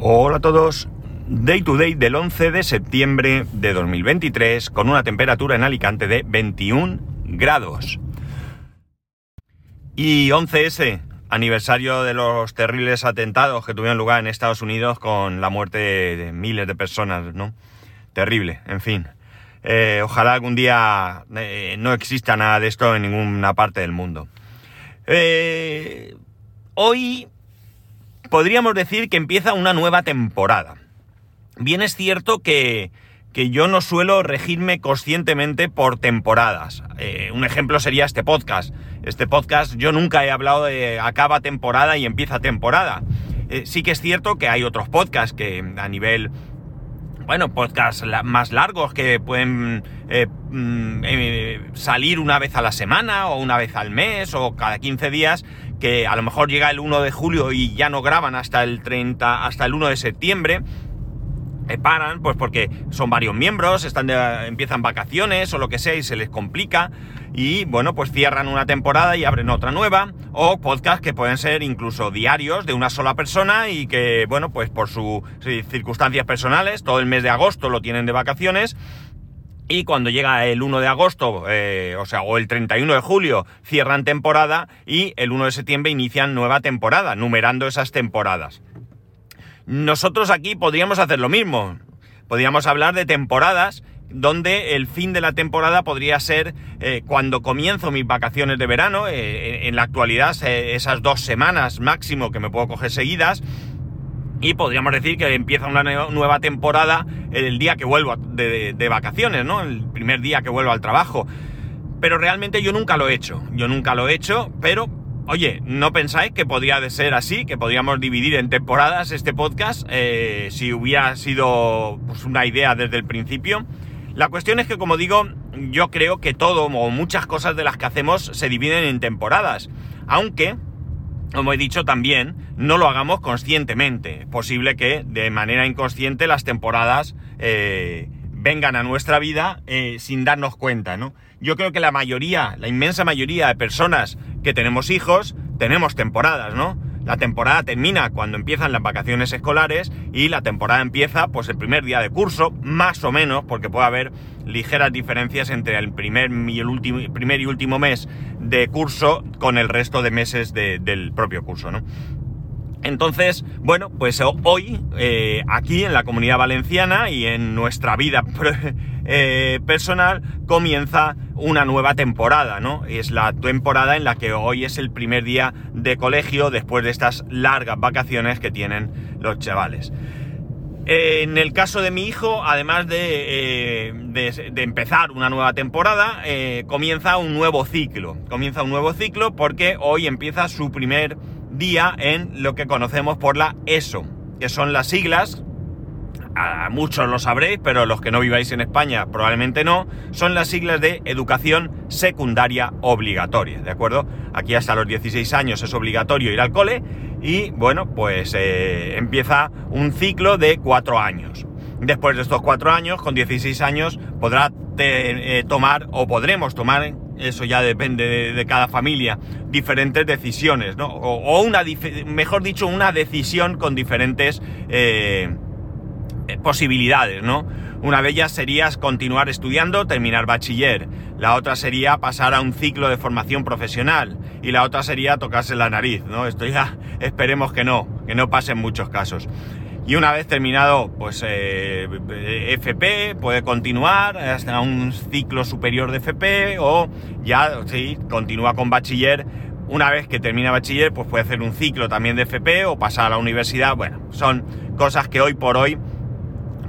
Hola a todos. Day to day del 11 de septiembre de 2023 con una temperatura en Alicante de 21 grados. Y 11S, aniversario de los terribles atentados que tuvieron lugar en Estados Unidos con la muerte de miles de personas, ¿no? Terrible, en fin. Eh, ojalá algún día eh, no exista nada de esto en ninguna parte del mundo. Eh, hoy podríamos decir que empieza una nueva temporada. Bien es cierto que, que yo no suelo regirme conscientemente por temporadas. Eh, un ejemplo sería este podcast. Este podcast yo nunca he hablado de acaba temporada y empieza temporada. Eh, sí que es cierto que hay otros podcasts que a nivel bueno, podcasts más largos que pueden eh, mm, salir una vez a la semana o una vez al mes o cada 15 días, que a lo mejor llega el 1 de julio y ya no graban hasta el 30, hasta el 1 de septiembre. Eh, paran, pues porque son varios miembros, están empiezan vacaciones o lo que sea y se les complica y bueno, pues cierran una temporada y abren otra nueva o podcasts que pueden ser incluso diarios de una sola persona y que bueno, pues por sus circunstancias personales, todo el mes de agosto lo tienen de vacaciones y cuando llega el 1 de agosto, eh, o sea, o el 31 de julio, cierran temporada y el 1 de septiembre inician nueva temporada, numerando esas temporadas. Nosotros aquí podríamos hacer lo mismo. Podríamos hablar de temporadas donde el fin de la temporada podría ser eh, cuando comienzo mis vacaciones de verano, eh, en la actualidad esas dos semanas máximo que me puedo coger seguidas, y podríamos decir que empieza una nueva temporada el día que vuelvo de, vacaciones, ¿no? El primer día que vuelvo al trabajo. Pero realmente yo nunca lo he hecho, yo nunca lo he hecho, pero Oye, ¿no pensáis que podría ser así? Que podríamos dividir en temporadas este podcast eh, si hubiera sido pues, una idea desde el principio. La cuestión es que, como digo, yo creo que todo o muchas cosas de las que hacemos se dividen en temporadas. Aunque, como he dicho también, no lo hagamos conscientemente. Es posible que de manera inconsciente las temporadas eh, vengan a nuestra vida eh, sin darnos cuenta, ¿no? Yo creo que la mayoría, la inmensa mayoría de personas que tenemos hijos, tenemos temporadas, ¿no? La temporada termina cuando empiezan las vacaciones escolares y la temporada empieza pues el primer día de curso, más o menos, porque puede haber ligeras diferencias entre el primer y el último, primer y último mes de curso con el resto de meses del propio curso, ¿no? Entonces, bueno, pues hoy eh, aquí en la comunidad valenciana y en nuestra vida eh, personal comienza una nueva temporada, ¿no? Es la temporada en la que hoy es el primer día de colegio después de estas largas vacaciones que tienen los chavales. En el caso de mi hijo, además de, eh, empezar una nueva temporada, comienza un nuevo ciclo. Comienza un nuevo ciclo porque hoy empieza su primer día en lo que conocemos por la ESO, que son las siglas, muchos lo sabréis, pero los que no viváis en España probablemente no, son las siglas de educación secundaria obligatoria, ¿de acuerdo? Aquí hasta los 16 años es obligatorio ir al cole y bueno, pues eh, empieza un ciclo de cuatro años. Después de estos cuatro años, con 16 años, podrá eh, tomar o podremos tomar eso ya depende de, cada familia, diferentes decisiones, ¿no? O, una, mejor dicho, una decisión con diferentes eh, posibilidades, ¿no? Una de ellas sería continuar estudiando, terminar bachiller. La otra sería pasar a un ciclo de formación profesional. Y la otra sería tocarse la nariz, ¿no? Esto ya esperemos que no, que no pase en muchos casos. Y una vez terminado, pues eh, FP, puede continuar hasta un ciclo superior de FP o ya, sí, continúa con bachiller. Una vez que termina bachiller, pues puede hacer un ciclo también de FP o pasar a la universidad. Bueno, son cosas que hoy por hoy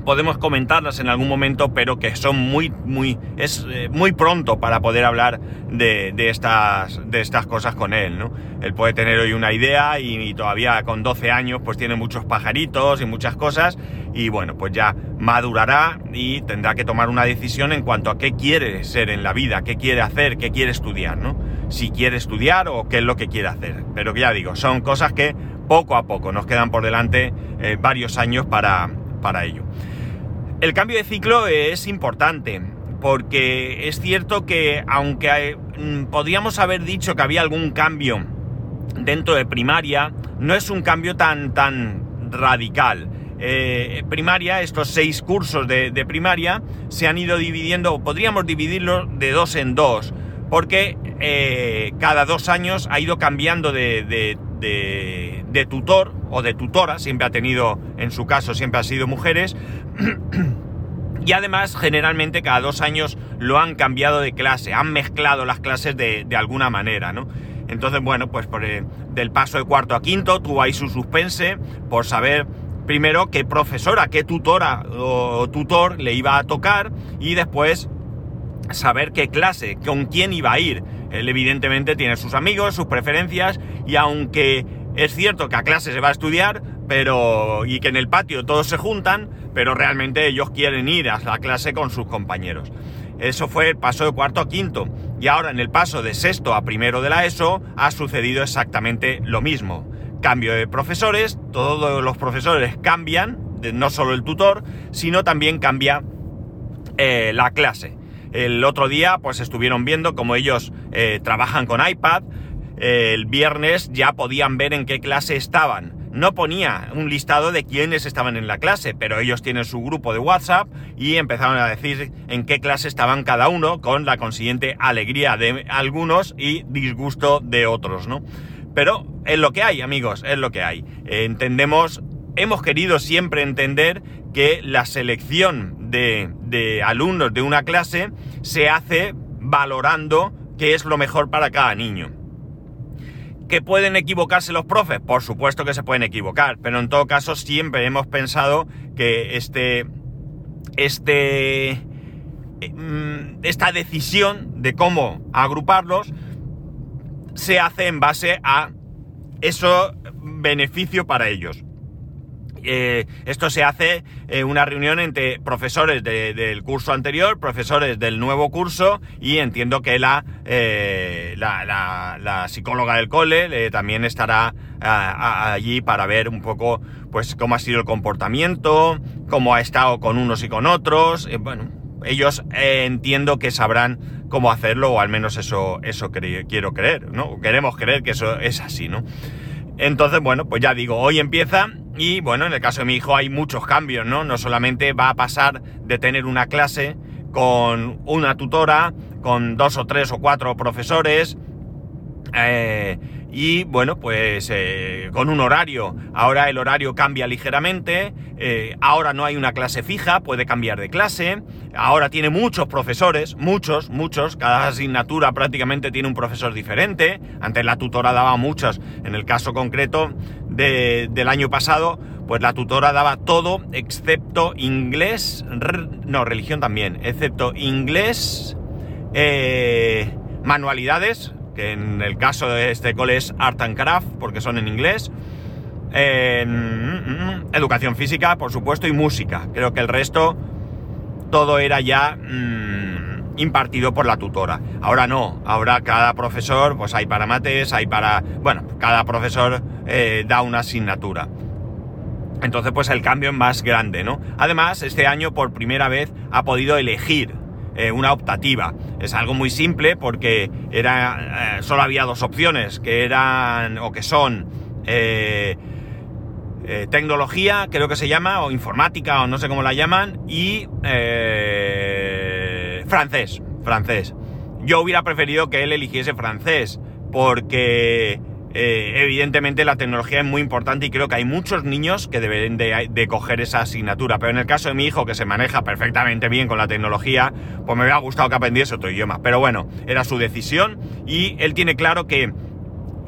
podemos comentarlas en algún momento, pero que son muy, muy, es eh, muy pronto para poder hablar de, estas, de estas cosas con él, ¿no? Él puede tener hoy una idea y, todavía con 12 años pues tiene muchos pajaritos y muchas cosas y bueno, pues ya madurará y tendrá que tomar una decisión en cuanto a qué quiere ser en la vida, qué quiere hacer, qué quiere estudiar, ¿no? Si quiere estudiar o qué es lo que quiere hacer. Pero ya digo, son cosas que poco a poco nos quedan por delante eh, varios años para, para ello. El cambio de ciclo es importante, porque es cierto que aunque mm, podríamos haber dicho que había algún cambio dentro de primaria, no es un cambio tan, tan radical. eh, primaria, estos seis cursos de, primaria, se han ido dividiendo, podríamos dividirlos de dos en dos, porque eh, cada dos años ha ido cambiando de, de, tutor o de tutora, siempre ha tenido, en su caso, siempre ha sido mujeres. Y además, generalmente cada dos años lo han cambiado de clase, han mezclado las clases de, alguna manera, ¿no? Entonces, bueno, pues por del paso de cuarto a quinto tuvo ahí su suspense por saber primero qué profesora, qué tutora o tutor le iba a tocar y después saber qué clase, con quién iba a ir. Él evidentemente tiene sus amigos, sus preferencias y aunque es cierto que a clase se va a estudiar, pero y que en el patio todos se juntan, pero realmente ellos quieren ir a la clase con sus compañeros. Eso fue el paso de cuarto a quinto. Y ahora en el paso de sexto a primero de la ESO ha sucedido exactamente lo mismo cambio de profesores, todos los profesores cambian, no solo el tutor, sino también cambia eh, la clase. El otro día pues estuvieron viendo cómo ellos eh, trabajan con iPad, el viernes ya podían ver en qué clase estaban. No ponía un listado de quiénes estaban en la clase, pero ellos tienen su grupo de WhatsApp y empezaron a decir en qué clase estaban cada uno, con la consiguiente alegría de algunos y disgusto de otros, ¿no? Pero es lo que hay, amigos, es lo que hay. Entendemos, hemos querido siempre entender que la selección de, alumnos de una clase se hace valorando qué es lo mejor para cada niño. ¿Que pueden equivocarse los profes? Por supuesto que se pueden equivocar, pero en todo caso siempre hemos pensado que este, este, mm, esta decisión de cómo agruparlos se hace en base a eso beneficio para ellos. Eh, esto se hace en una reunión entre profesores del curso anterior, profesores del nuevo curso y entiendo que la, eh, la, psicóloga del cole también estará allí para ver un poco pues cómo ha sido el comportamiento, cómo ha estado con unos y con otros. Eh, bueno, ellos entiendo que sabrán cómo hacerlo, o al menos eso, eso quiero creer, ¿no? Queremos creer que eso es así, ¿no? Entonces, bueno, pues ya digo, hoy empieza y bueno, en el caso de mi hijo hay muchos cambios, ¿no? No solamente va a pasar de tener una clase con una tutora, con dos o tres o cuatro profesores, eh, y bueno, pues eh, con un horario. Ahora el horario cambia ligeramente, eh, ahora no hay una clase fija, puede cambiar de clase, ahora tiene muchos profesores, muchos, muchos, cada asignatura prácticamente tiene un profesor diferente, antes la tutora daba muchos, en el caso concreto del año pasado, pues la tutora daba todo excepto inglés, no, religión también, excepto inglés, eh, manualidades, en el caso de este cole es Art and Craft, porque son en inglés. En, educación física, por supuesto, y música. Creo que el resto todo era ya mm, impartido por la tutora. Ahora no, ahora cada profesor, pues hay para mates, hay para... Bueno, cada profesor eh, da una asignatura. Entonces, pues el cambio es más grande, ¿no? Además, este año por primera vez ha podido elegir eh, una optativa. Es algo muy simple porque era, eh, solo había dos opciones, que eran o que son eh, tecnología, creo que se llama, o informática, o no sé cómo la llaman, y francés, francés. Yo hubiera preferido que él eligiese francés, porque eh, evidentemente la tecnología es muy importante y creo que hay muchos niños que deben de, coger esa asignatura. Pero en el caso de mi hijo, que se maneja perfectamente bien con la tecnología, pues me hubiera gustado que aprendiese otro idioma. Pero bueno, era su decisión y él tiene claro que...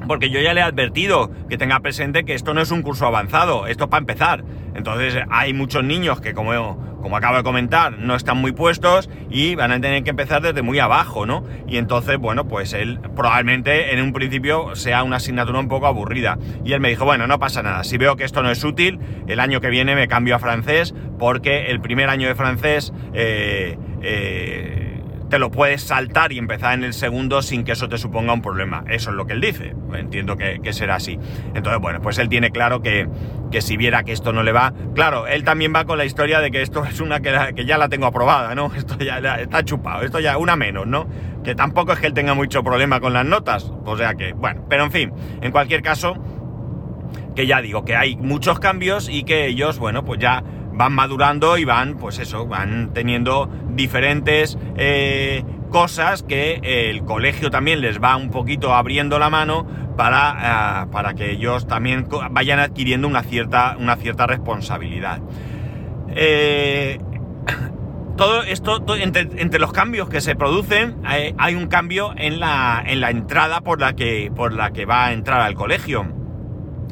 Porque yo ya le he advertido que tenga presente que esto no es un curso avanzado, esto es para empezar. Entonces hay muchos niños que como como acabo de comentar, no están muy puestos y van a tener que empezar desde muy abajo, ¿no? Y entonces, bueno, pues él probablemente en un principio sea una asignatura un poco aburrida. Y él me dijo, bueno, no pasa nada, si veo que esto no es útil, el año que viene me cambio a francés porque el primer año de francés... Eh, eh, te lo puedes saltar y empezar en el segundo sin que eso te suponga un problema. Eso es lo que él dice. Entiendo que, será así. Entonces, bueno, pues él tiene claro que, que, si viera que esto no le va. Claro, él también va con la historia de que esto es una que, que ya la tengo aprobada, ¿no? Esto ya, está chupado, esto ya una menos, ¿no? Que tampoco es que él tenga mucho problema con las notas. O sea que, bueno, pero en fin, en cualquier caso, que ya digo, que hay muchos cambios y que ellos, bueno, pues ya van madurando y van, pues eso, van teniendo diferentes eh, cosas que el colegio también les va un poquito abriendo la mano para, eh, para que ellos también vayan adquiriendo una cierta, una cierta responsabilidad. Eh, todo esto, entre, los cambios que se producen, hay, un cambio en la, en la entrada por la, que, por la que va a entrar al colegio.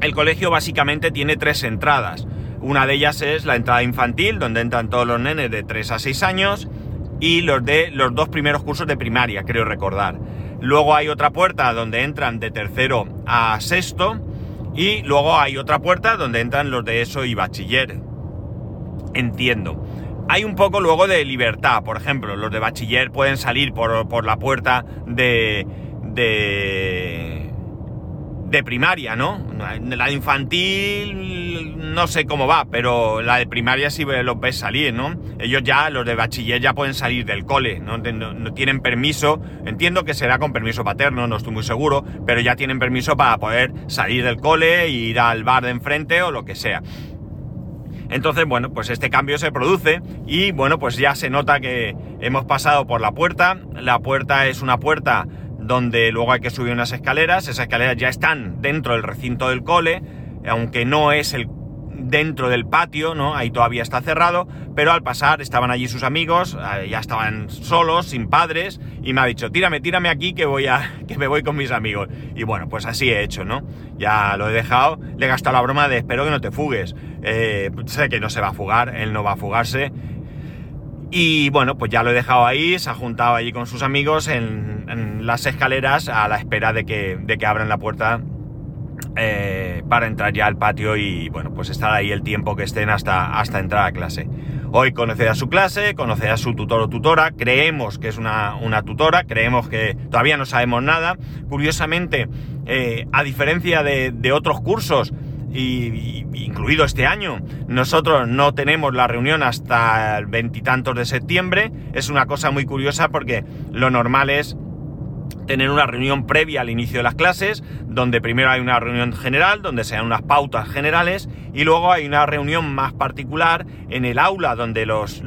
El colegio básicamente tiene tres entradas. Una de ellas es la entrada infantil, donde entran todos los nenes de 3 a 6 años, y los de los dos primeros cursos de primaria, creo recordar. Luego hay otra puerta donde entran de tercero a sexto, y luego hay otra puerta donde entran los de eso y bachiller. Entiendo. Hay un poco luego de libertad, por ejemplo, los de bachiller pueden salir por, por la puerta de, de, de primaria, ¿no? La de infantil no sé cómo va, pero la de primaria sí los ves salir, ¿no? Ellos ya, los de bachiller ya pueden salir del cole, ¿no? No, tienen permiso, entiendo que será con permiso paterno, no estoy muy seguro, pero ya tienen permiso para poder salir del cole e ir al bar de enfrente o lo que sea. Entonces, bueno, pues este cambio se produce y bueno, pues ya se nota que hemos pasado por la puerta. La puerta es una puerta donde luego hay que subir unas escaleras. Esas escaleras ya están dentro del recinto del cole, aunque no es el dentro del patio, ¿no? Ahí todavía está cerrado, pero al pasar estaban allí sus amigos, eh, ya estaban solos, sin padres, y me ha dicho, tírame, tírame aquí que voy a, que me voy con mis amigos. Y bueno, pues así he hecho, ¿no? Ya lo he dejado, le he gastado la broma de espero que no te fugues. Eh, sé que no se va a fugar, él no va a fugarse. Y bueno, pues ya lo he dejado ahí, se ha juntado allí con sus amigos en, en las escaleras a la espera de que, de que abran la puerta eh, para entrar ya al patio y bueno, pues estar ahí el tiempo que estén hasta, hasta entrar a clase. Hoy conocerá su clase, conocerá su tutor o tutora, creemos que es una, tutora, creemos que todavía no sabemos nada. Curiosamente, eh, a diferencia de, otros cursos, y, incluido este año, nosotros no tenemos la reunión hasta el veintitantos de septiembre. Es una cosa muy curiosa porque lo normal es tener una reunión previa al inicio de las clases, donde primero hay una reunión general, donde se dan unas pautas generales, y luego hay una reunión más particular en el aula donde los,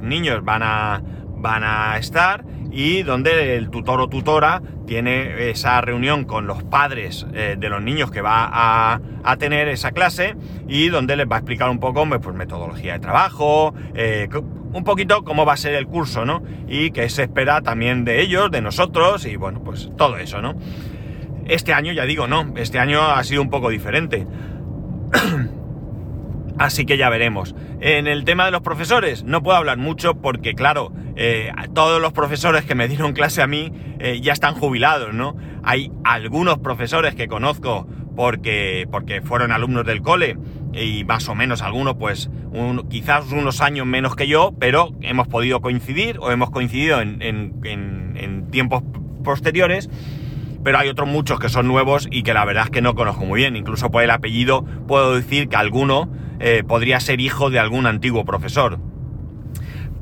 niños van a, van a estar y donde el tutor o tutora tiene esa reunión con los padres eh, de los niños que va a, tener esa clase y donde les va a explicar un poco pues, metodología de trabajo, eh, un poquito cómo va a ser el curso, ¿no? Y qué se espera también de ellos, de nosotros y bueno, pues todo eso, ¿no? Este año, ya digo, no, este año ha sido un poco diferente. Así que ya veremos. En el tema de los profesores, no puedo hablar mucho porque, claro, eh, todos los profesores que me dieron clase a mí eh, ya están jubilados, ¿no? Hay algunos profesores que conozco porque, porque fueron alumnos del cole y más o menos algunos, pues quizás unos años menos que yo, pero hemos podido coincidir o hemos coincidido en, tiempos posteriores. Pero hay otros muchos que son nuevos y que la verdad es que no conozco muy bien. Incluso por el apellido puedo decir que alguno eh, podría ser hijo de algún antiguo profesor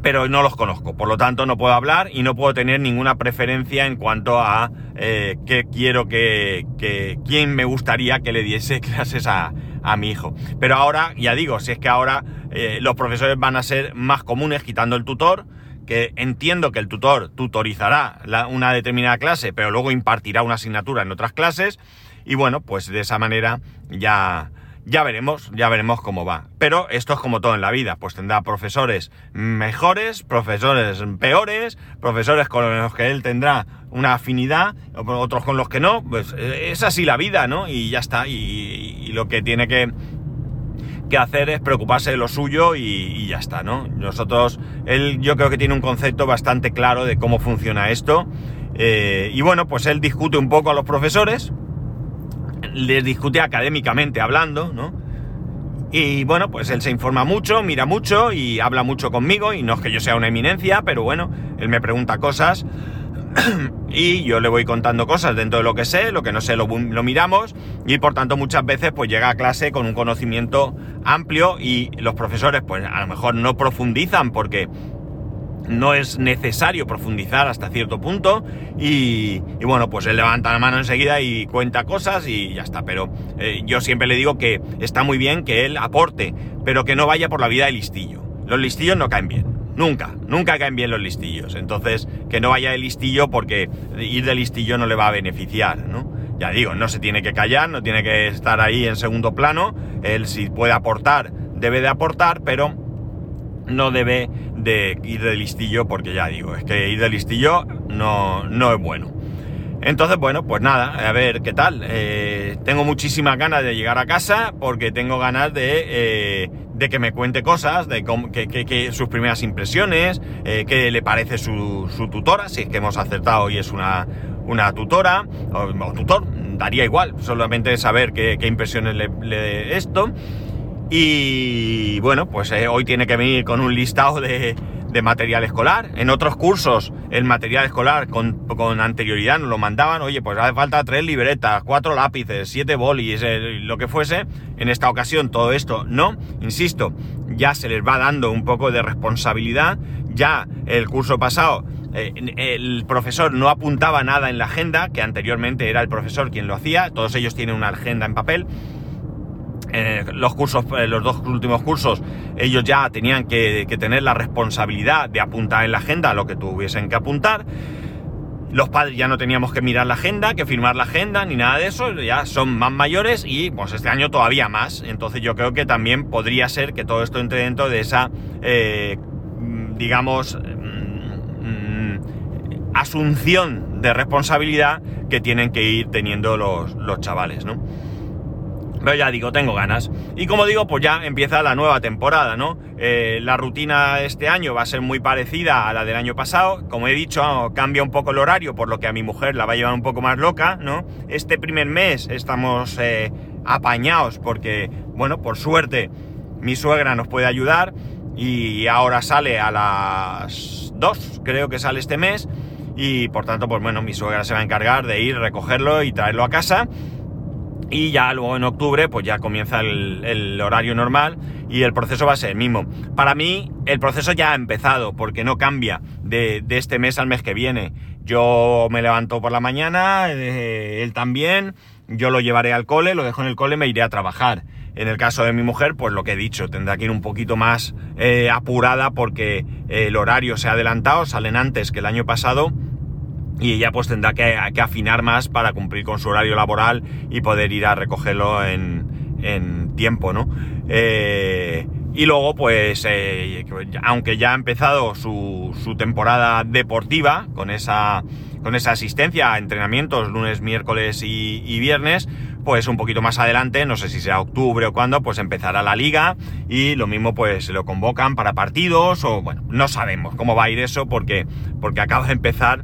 pero no los conozco, por lo tanto no puedo hablar y no puedo tener ninguna preferencia en cuanto a eh, qué quiero que, que, quién me gustaría que le diese clases a, mi hijo. Pero ahora, ya digo, si es que ahora eh, los profesores van a ser más comunes quitando el tutor, que entiendo que el tutor tutorizará una determinada clase, pero luego impartirá una asignatura en otras clases, y bueno, pues de esa manera ya ya veremos, ya veremos cómo va. Pero esto es como todo en la vida, pues tendrá profesores mejores, profesores peores, profesores con los que él tendrá una afinidad, otros con los que no, pues eh, es así la vida, ¿no? Y ya está, y, lo que tiene que, que, hacer es preocuparse de lo suyo y, ya está, ¿no? Nosotros, él yo creo que tiene un concepto bastante claro de cómo funciona esto, eh, y bueno, pues él discute un poco a los profesores, les discute académicamente hablando, ¿no? Y bueno, pues él se informa mucho, mira mucho y habla mucho conmigo, y no es que yo sea una eminencia, pero bueno, él me pregunta cosas y yo le voy contando cosas dentro de lo que sé, lo que no sé lo, miramos, y por tanto muchas veces pues llega a clase con un conocimiento amplio y los profesores pues a lo mejor no profundizan porque no es necesario profundizar hasta cierto punto y, bueno, pues él levanta la mano enseguida y cuenta cosas y ya está. Pero eh, yo siempre le digo que está muy bien que él aporte, pero que no vaya por la vida de listillo. Los listillos no caen bien. Nunca, nunca caen bien los listillos. Entonces, que no vaya de listillo porque ir de listillo no le va a beneficiar, ¿no? Ya digo, no se tiene que callar, no tiene que estar ahí en segundo plano. Él si puede aportar, debe de aportar, pero no debe de ir de listillo porque ya digo, es que ir de listillo no, no es bueno. Entonces, bueno, pues nada, a ver qué tal. Eh, tengo muchísimas ganas de llegar a casa porque tengo ganas de, eh, de que me cuente cosas, de que, sus primeras impresiones, eh, qué le parece su, tutora, si es que hemos acertado y es una, una tutora o, tutor, daría igual, solamente saber qué, impresiones le, le esto. Y bueno, pues hoy tiene que venir con un listado de, de material escolar. En otros cursos, el material escolar con, anterioridad nos lo mandaban, oye, pues hace falta tres libretas, cuatro lápices, siete bolis, eh, lo que fuese. En esta ocasión todo esto no, insisto, ya se les va dando un poco de responsabilidad. Ya el curso pasado eh, el profesor no apuntaba nada en la agenda, que anteriormente era el profesor quien lo hacía, todos ellos tienen una agenda en papel eh, los cursos, eh, los dos últimos cursos, ellos ya tenían que, tener la responsabilidad de apuntar en la agenda lo que tuviesen que apuntar. Los padres ya no teníamos que mirar la agenda, que firmar la agenda, ni nada de eso, ya son más mayores y pues este año todavía más. Entonces yo creo que también podría ser que todo esto entre dentro de esa, eh, digamos, mm, mm, asunción de responsabilidad que tienen que ir teniendo los, los chavales, ¿no? Pero ya digo, tengo ganas. Y como digo, pues ya empieza la nueva temporada, ¿no? Eh, la rutina este año va a ser muy parecida a la del año pasado. Como he dicho, cambia un poco el horario, por lo que a mi mujer la va a llevar un poco más loca, ¿no? Este primer mes estamos eh, apañados porque, bueno, por suerte, mi suegra nos puede ayudar y ahora sale a las 2, creo que sale este mes. Y por tanto, pues bueno, mi suegra se va a encargar de ir, recogerlo y traerlo a casa y ya luego en octubre pues ya comienza el, horario normal y el proceso va a ser el mismo. Para mí el proceso ya ha empezado porque no cambia de, este mes al mes que viene. Yo me levanto por la mañana, eh, él también, yo lo llevaré al cole, lo dejo en el cole, me iré a trabajar. En el caso de mi mujer, pues lo que he dicho, tendrá que ir un poquito más eh, apurada porque el horario se ha adelantado, salen antes que el año pasado y ella pues tendrá que, afinar más para cumplir con su horario laboral y poder ir a recogerlo en, tiempo, ¿no? Eh, y luego pues, eh, aunque ya ha empezado su, temporada deportiva con esa, con esa asistencia a entrenamientos lunes, miércoles y, viernes, pues un poquito más adelante, no sé si sea octubre o cuándo, pues empezará la liga y lo mismo pues se lo convocan para partidos o bueno, no sabemos cómo va a ir eso porque, porque acaba de empezar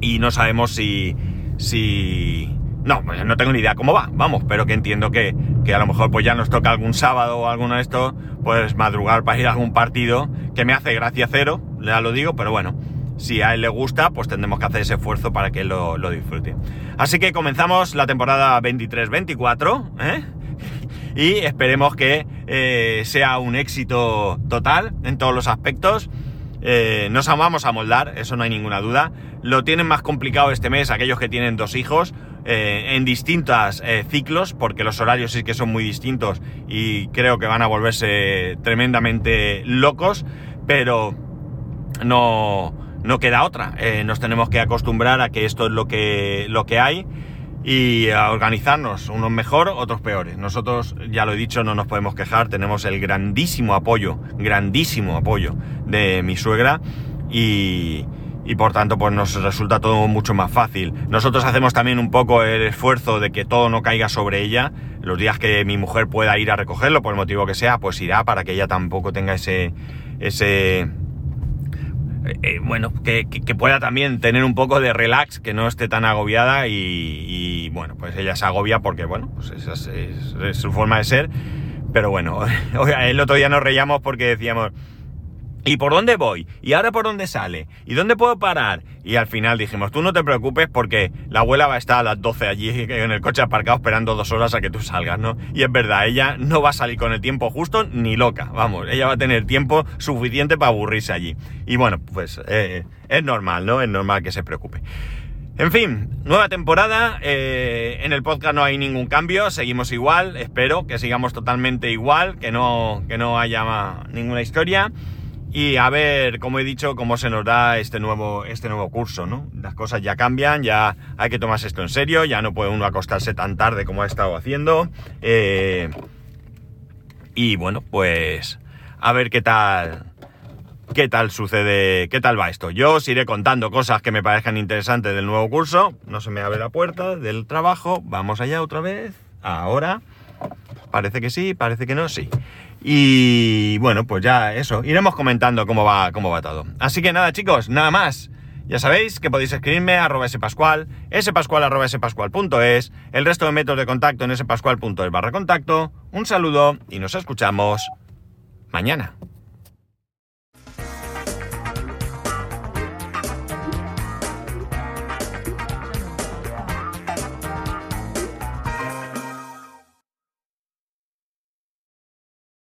y no sabemos si... si... No, pues no tengo ni idea cómo va, vamos, pero que entiendo que, que, a lo mejor pues ya nos toca algún sábado o alguno de estos, pues madrugar para ir a algún partido, que me hace gracia cero, ya lo digo, pero bueno, si a él le gusta, pues tendremos que hacer ese esfuerzo para que lo, lo disfrute. Así que comenzamos la temporada 23-24, ¿eh? y esperemos que eh, sea un éxito total en todos los aspectos. Eh, nos vamos a moldar, eso no hay ninguna duda. Lo tienen más complicado este mes aquellos que tienen dos hijos eh, en distintos eh, ciclos, porque los horarios sí que son muy distintos y creo que van a volverse tremendamente locos, pero no, no queda otra. nos tenemos que acostumbrar a que esto es lo que, lo que hay y a organizarnos, unos mejor, otros peores. Nosotros, ya lo he dicho, no nos podemos quejar, tenemos el grandísimo apoyo, grandísimo apoyo de mi suegra y, y por tanto pues nos resulta todo mucho más fácil. Nosotros hacemos también un poco el esfuerzo de que todo no caiga sobre ella. Los días que mi mujer pueda ir a recogerlo, por el motivo que sea, pues irá para que ella tampoco tenga ese... ese eh, bueno, que, pueda también tener un poco de relax, que no esté tan agobiada y, bueno, pues ella se agobia porque, bueno, pues esa es, su forma de ser. Pero bueno, el otro día nos reíamos porque decíamos, ¿Y por dónde voy? ¿Y ahora por dónde sale? ¿Y dónde puedo parar? Y al final dijimos, tú no te preocupes porque la abuela va a estar a las 12 allí en el coche aparcado esperando dos horas a que tú salgas, ¿no? Y es verdad, ella no va a salir con el tiempo justo ni loca, vamos, ella va a tener tiempo suficiente para aburrirse allí. Y bueno, pues eh, es normal, ¿no? Es normal que se preocupe. En fin, nueva temporada, eh, en el podcast no hay ningún cambio, seguimos igual, espero que sigamos totalmente igual, que no, que no haya ninguna historia. Y a ver, como he dicho, cómo se nos da este nuevo, este nuevo curso, ¿no? Las cosas ya cambian, ya hay que tomarse esto en serio, ya no puede uno acostarse tan tarde como ha estado haciendo. Eh, y bueno, pues a ver qué tal, qué tal sucede, qué tal va esto. Yo os iré contando cosas que me parezcan interesantes del nuevo curso. No se me abre la puerta del trabajo. Vamos allá otra vez. Ahora. Parece que sí, parece que no, sí. Y bueno, pues ya eso, iremos comentando cómo va, cómo va todo. Así que nada, chicos, nada más. Ya sabéis que podéis escribirme a arroba spascual, spascual arroba spascual.es, el resto de métodos de contacto en spascual.es barra contacto. Un saludo y nos escuchamos mañana.